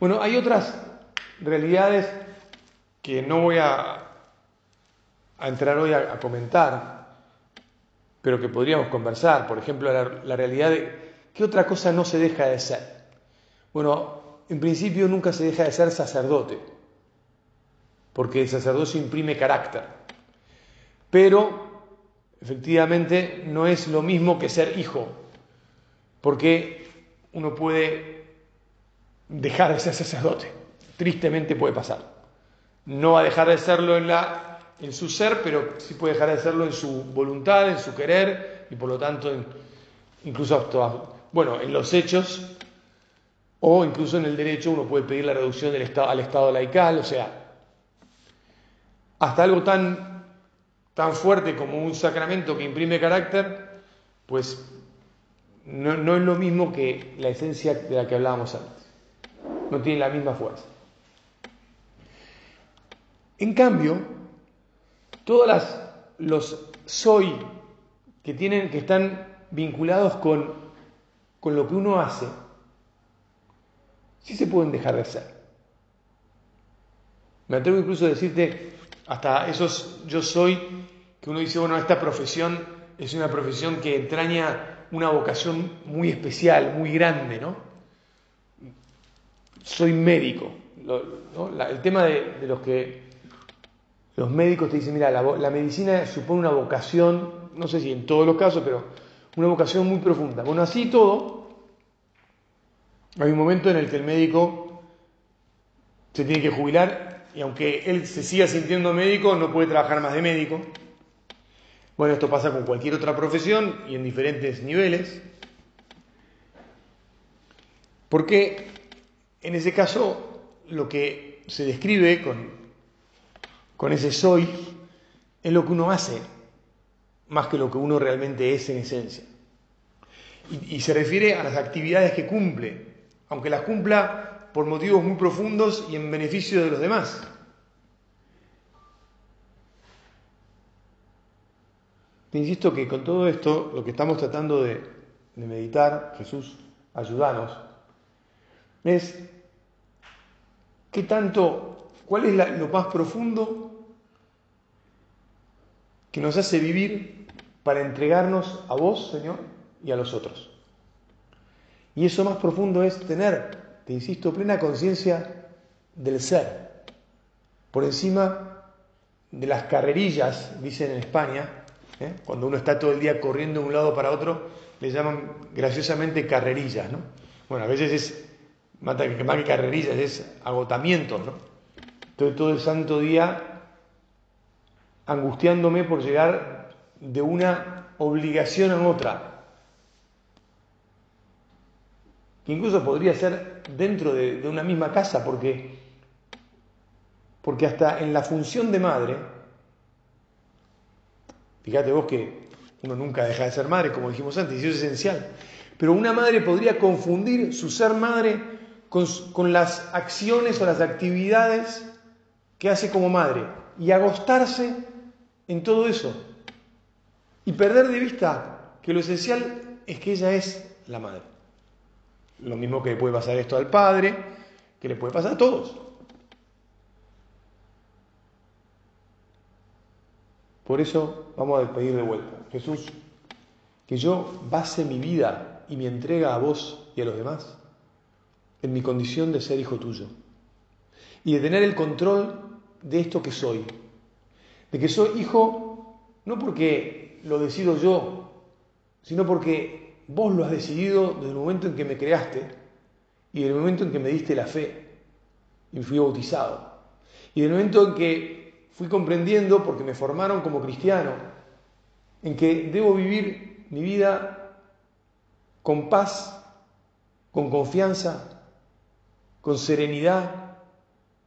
Bueno, hay otras realidades que no voy a, entrar hoy a, comentar, pero que podríamos conversar. Por ejemplo, la, la realidad de qué otra cosa no se deja de ser. Bueno, en principio nunca se deja de ser sacerdote, porque el sacerdocio imprime carácter. Pero efectivamente no es lo mismo que ser hijo, porque uno puede dejar de ser sacerdote, tristemente puede pasar. No va a dejar de serlo en, la, en su ser, pero sí puede dejar de serlo en su voluntad, en su querer y por lo tanto incluso bueno, en los hechos o incluso en el derecho uno puede pedir la reducción del estado, al estado laical, o sea, hasta algo tan, tan fuerte como un sacramento que imprime carácter, pues no, no es lo mismo que la esencia de la que hablábamos antes. No tiene la misma fuerza. En cambio, todos los soy que tienen, que están vinculados con, con lo que uno hace, sí se pueden dejar de ser. Me atrevo incluso a decirte, hasta esos yo soy, que uno dice, bueno, esta profesión es una profesión que entraña una vocación muy especial, muy grande, ¿no? Soy médico. el tema de, los que los médicos te dicen, mira, la, la, medicina supone una vocación, no sé si en todos los casos, pero una vocación muy profunda. Bueno, así todo, hay un momento en el que el médico se tiene que jubilar y aunque él se siga sintiendo médico, no puede trabajar más de médico. Bueno, esto pasa con cualquier otra profesión y en diferentes niveles. Porque en ese caso lo que se describe con, con ese soy es lo que uno hace, más que lo que uno realmente es en esencia. Y, se refiere a las actividades que cumple, aunque las cumpla por motivos muy profundos y en beneficio de los demás. Te insisto que con todo esto, lo que estamos tratando de, meditar, Jesús, ayúdanos, es qué tanto, cuál es lo más profundo que nos hace vivir para entregarnos a vos, Señor, y a los otros. Y eso más profundo es tener, te insisto, plena conciencia del ser, por encima de las carrerillas, dicen en España, ¿eh? cuando uno está todo el día corriendo de un lado para otro, le llaman graciosamente carrerillas, ¿no? Bueno, a veces es, más que carrerillas, es agotamiento, ¿no? Estoy todo el santo día angustiándome por llegar de una obligación a otra, que incluso podría ser dentro de, una misma casa, porque, porque hasta en la función de madre, fíjate vos que uno nunca deja de ser madre, como dijimos antes, y eso es esencial, pero una madre podría confundir su ser madre con, las acciones o las actividades que hace como madre y agostarse en todo eso y perder de vista que lo esencial es que ella es la madre. Lo mismo que le puede pasar esto al Padre, que le puede pasar a todos. Por eso vamos a despedir de vuelta. Jesús, que yo base mi vida y mi entrega a vos y a los demás en mi condición de ser hijo tuyo y de tener el control de esto que soy. De que soy hijo no porque lo decido yo, sino porque Vos lo has decidido desde el momento en que me creaste y desde el momento en que me diste la fe y fui bautizado. Y del momento en que fui comprendiendo, porque me formaron como cristiano, en que debo vivir mi vida con paz, con confianza, con serenidad,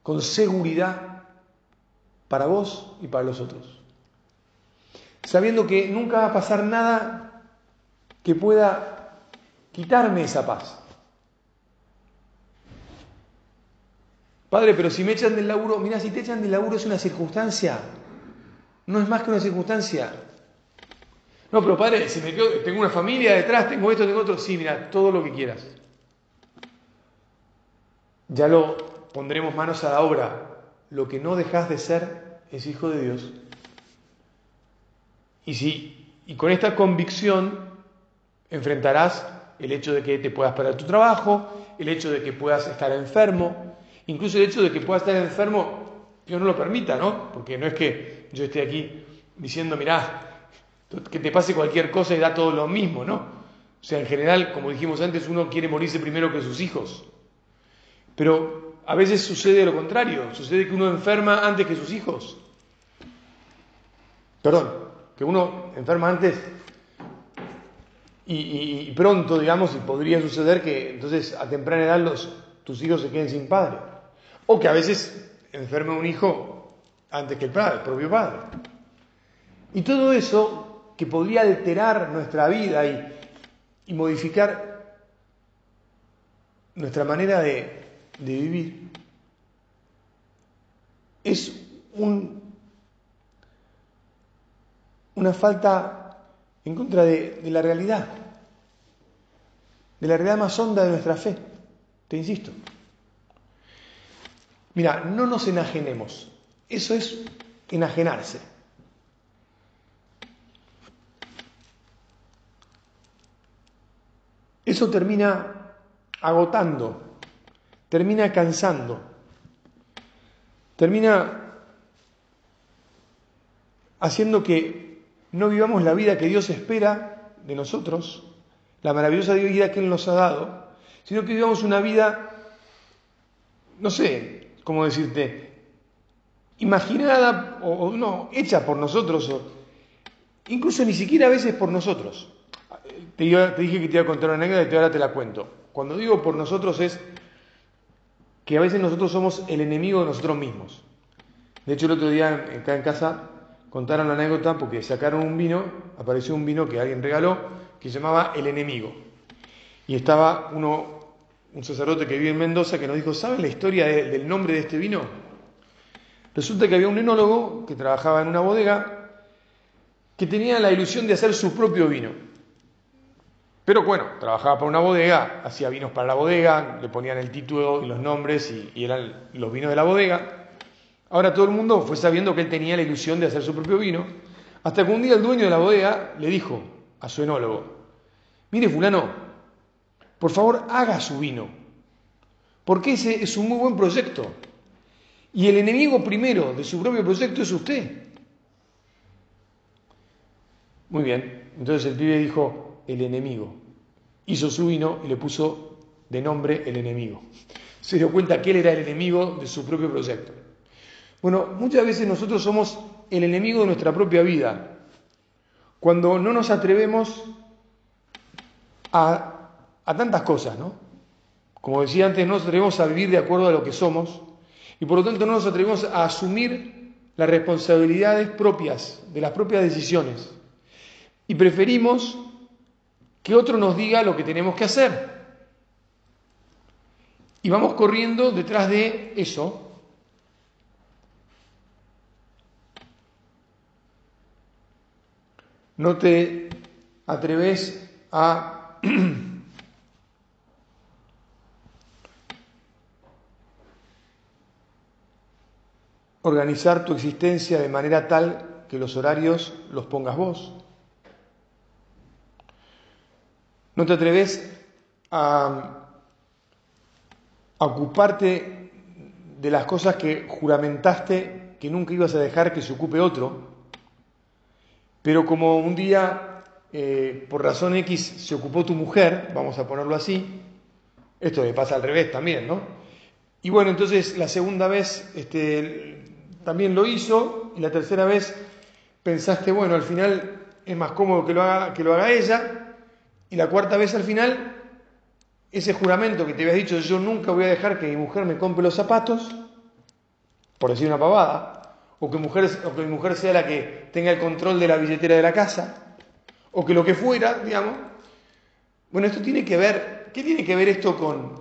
con seguridad para vos y para los otros. Sabiendo que nunca va a pasar nada que pueda quitarme esa paz. Padre, pero si me echan del laburo, mira, si te echan del laburo es una circunstancia, no es más que una circunstancia. No, pero padre, si me tengo una familia detrás, tengo esto, tengo otro, sí, mira, todo lo que quieras. Ya lo pondremos manos a la obra. Lo que no dejas de ser es hijo de Dios. Y si y con esta convicción enfrentarás el hecho de que te puedas perder tu trabajo, el hecho de que puedas estar enfermo, incluso el hecho de que puedas estar enfermo, Dios no lo permita, ¿no? Porque no es que yo esté aquí diciendo, mirá, que te pase cualquier cosa y da todo lo mismo, ¿no? O sea, en general, como dijimos antes, uno quiere morirse primero que sus hijos. Pero a veces sucede lo contrario, sucede que uno enferma antes que sus hijos. Perdón, que uno enferma antes y, pronto, digamos, y podría suceder que entonces a temprana edad los, tus hijos se queden sin padre. O que a veces enferme un hijo antes que el, padre, propio padre. Y todo eso que podría alterar nuestra vida y modificar nuestra manera de, de vivir, es un, una falta en contra de, la realidad, de la realidad más honda de nuestra fe. Te insisto. Mira, no nos enajenemos. Eso es enajenarse. Eso termina agotando, termina cansando, termina haciendo que no vivamos la vida que Dios espera de nosotros, la maravillosa vida que Él nos ha dado, sino que vivamos una vida, no sé cómo decirte, imaginada o, no, hecha por nosotros, o incluso ni siquiera a veces por nosotros. Te, dije que te iba a contar una anécdota y ahora te la cuento. Cuando digo por nosotros es que a veces nosotros somos el enemigo de nosotros mismos. De hecho, el otro día acá en casa contaron la anécdota porque sacaron un vino, apareció un vino que alguien regaló, que se llamaba El Enemigo. Y estaba uno, un sacerdote que vive en Mendoza, que nos dijo, ¿saben la historia del nombre de este vino? Resulta que había un enólogo que trabajaba en una bodega que tenía la ilusión de hacer su propio vino. Pero bueno, trabajaba para una bodega, hacía vinos para la bodega, le ponían el título y los nombres y, eran los vinos de la bodega. Ahora todo el mundo fue sabiendo que él tenía la ilusión de hacer su propio vino, hasta que un día el dueño de la bodega le dijo a su enólogo, mire fulano, por favor haga su vino, porque ese es un muy buen proyecto. Y el enemigo primero de su propio proyecto es usted. Muy bien, entonces el pibe dijo, el enemigo. Hizo su vino y le puso de nombre el enemigo. Se dio cuenta que él era el enemigo de su propio proyecto. Bueno, muchas veces nosotros somos el enemigo de nuestra propia vida. Cuando no nos atrevemos a, tantas cosas, ¿no? Como decía antes, no nos atrevemos a vivir de acuerdo a lo que somos y por lo tanto no nos atrevemos a asumir las responsabilidades propias, de las propias decisiones. Y preferimos que otro nos diga lo que tenemos que hacer. Y vamos corriendo detrás de eso, no te atreves a organizar tu existencia de manera tal que los horarios los pongas vos. No te atreves a, ocuparte de las cosas que juramentaste que nunca ibas a dejar que se ocupe otro pero como un día, eh, por razón X, se ocupó tu mujer, vamos a ponerlo así, esto le pasa al revés también, ¿no? Y bueno, entonces la segunda vez este, también lo hizo, y la tercera vez pensaste, bueno, al final es más cómodo que lo haga, que lo haga ella, y la cuarta vez al final, ese juramento que te habías dicho, yo nunca voy a dejar que mi mujer me compre los zapatos, por decir una pavada, o que, o que mi mujer sea la que tenga el control de la billetera de la casa, o que lo que fuera, digamos. Bueno, esto tiene que ver, ¿qué tiene que ver esto con,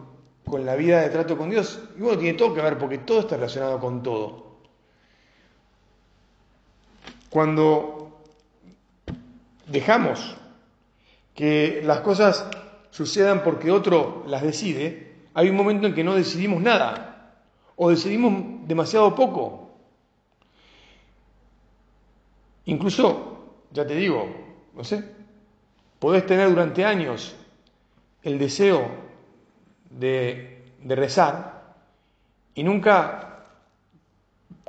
con la vida de trato con Dios? Y bueno, tiene todo que ver porque todo está relacionado con todo. Cuando dejamos que las cosas sucedan porque otro las decide, hay un momento en que no decidimos nada o decidimos demasiado poco. Incluso, ya te digo, no sé, podés tener durante años el deseo de, de rezar y nunca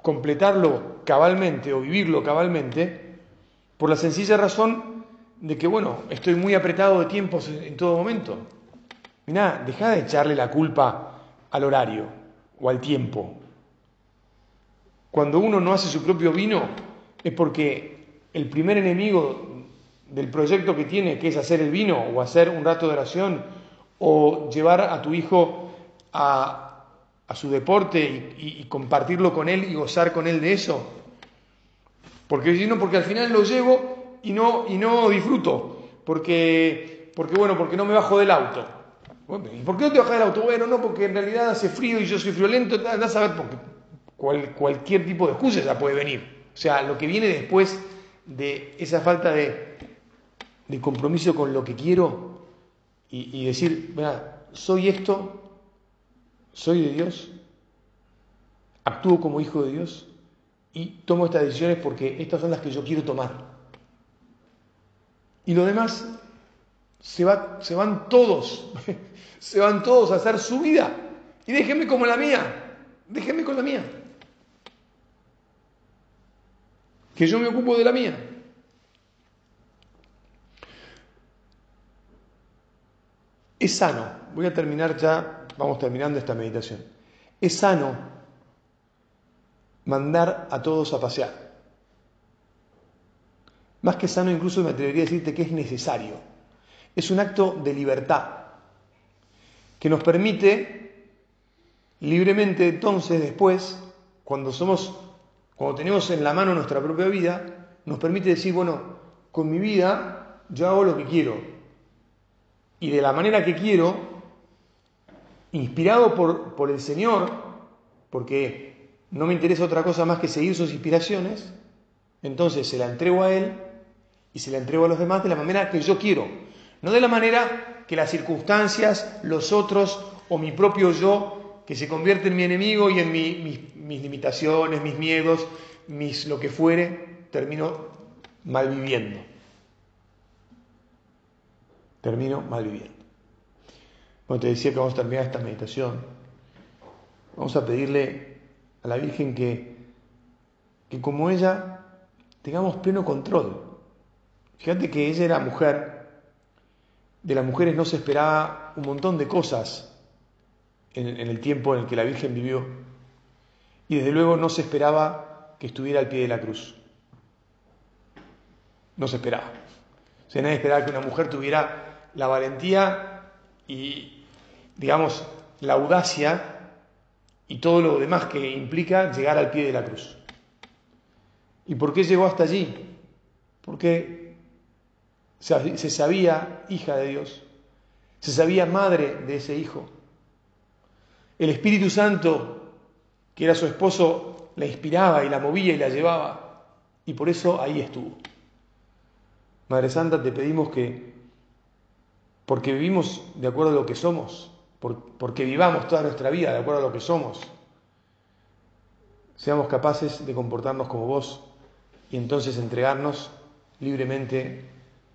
completarlo cabalmente o vivirlo cabalmente por la sencilla razón de que, bueno, estoy muy apretado de tiempos en todo momento. Mirá, deja de echarle la culpa al horario o al tiempo. Cuando uno no hace su propio vino es porque el primer enemigo del proyecto que tiene, que es hacer el vino o hacer un rato de oración o llevar a tu hijo a, a su deporte y, y, compartirlo con él y gozar con él de eso. Porque si no, porque al final lo llevo y no, y no disfruto. Porque, porque, bueno, porque no me bajo del auto. ¿Y por qué no te bajas del auto? Bueno, no, porque en realidad hace frío y yo soy friolento, andás a ver, porque cual, cualquier tipo de excusa ya puede venir. O sea, lo que viene después de esa falta de, compromiso con lo que quiero y, y decir, mira, soy esto, soy de Dios, actúo como hijo de Dios y tomo estas decisiones porque estas son las que yo quiero tomar. Y lo demás se, va, se van todos, se van todos a hacer su vida. Y déjenme como la mía, déjenme con la mía. Que yo me ocupo de la mía. Es sano, voy a terminar ya, vamos terminando esta meditación. Es sano mandar a todos a pasear. Más que sano, incluso me atrevería a decirte que es necesario. Es un acto de libertad que nos permite libremente entonces después, cuando somos, cuando tenemos en la mano nuestra propia vida, nos permite decir, bueno, con mi vida yo hago lo que quiero. Y de la manera que quiero, inspirado por, por el Señor, porque no me interesa otra cosa más que seguir sus inspiraciones, entonces se la entrego a Él y se la entrego a los demás de la manera que yo quiero, no de la manera que las circunstancias, los otros o mi propio yo, que se convierte en mi enemigo y en mi, mis, mis, limitaciones, mis miedos, mis lo que fuere, termino malviviendo. Termino malviviendo. Bueno, te decía que vamos a terminar esta meditación. Vamos a pedirle a la Virgen que, que como ella tengamos pleno control. Fíjate que ella era mujer, de las mujeres no se esperaba un montón de cosas en, el tiempo en el que la Virgen vivió. Y desde luego no se esperaba que estuviera al pie de la cruz. No se esperaba. O sea, nadie esperaba que una mujer tuviera la valentía y, digamos, la audacia y todo lo demás que implica llegar al pie de la cruz. ¿Y por qué llegó hasta allí? Porque se sabía hija de Dios, se sabía madre de ese hijo. El Espíritu Santo, que era su esposo, la inspiraba y la movía y la llevaba, y por eso ahí estuvo. Madre Santa, te pedimos que, porque vivimos de acuerdo a lo que somos, porque vivamos toda nuestra vida de acuerdo a lo que somos, seamos capaces de comportarnos como vos y entonces entregarnos libremente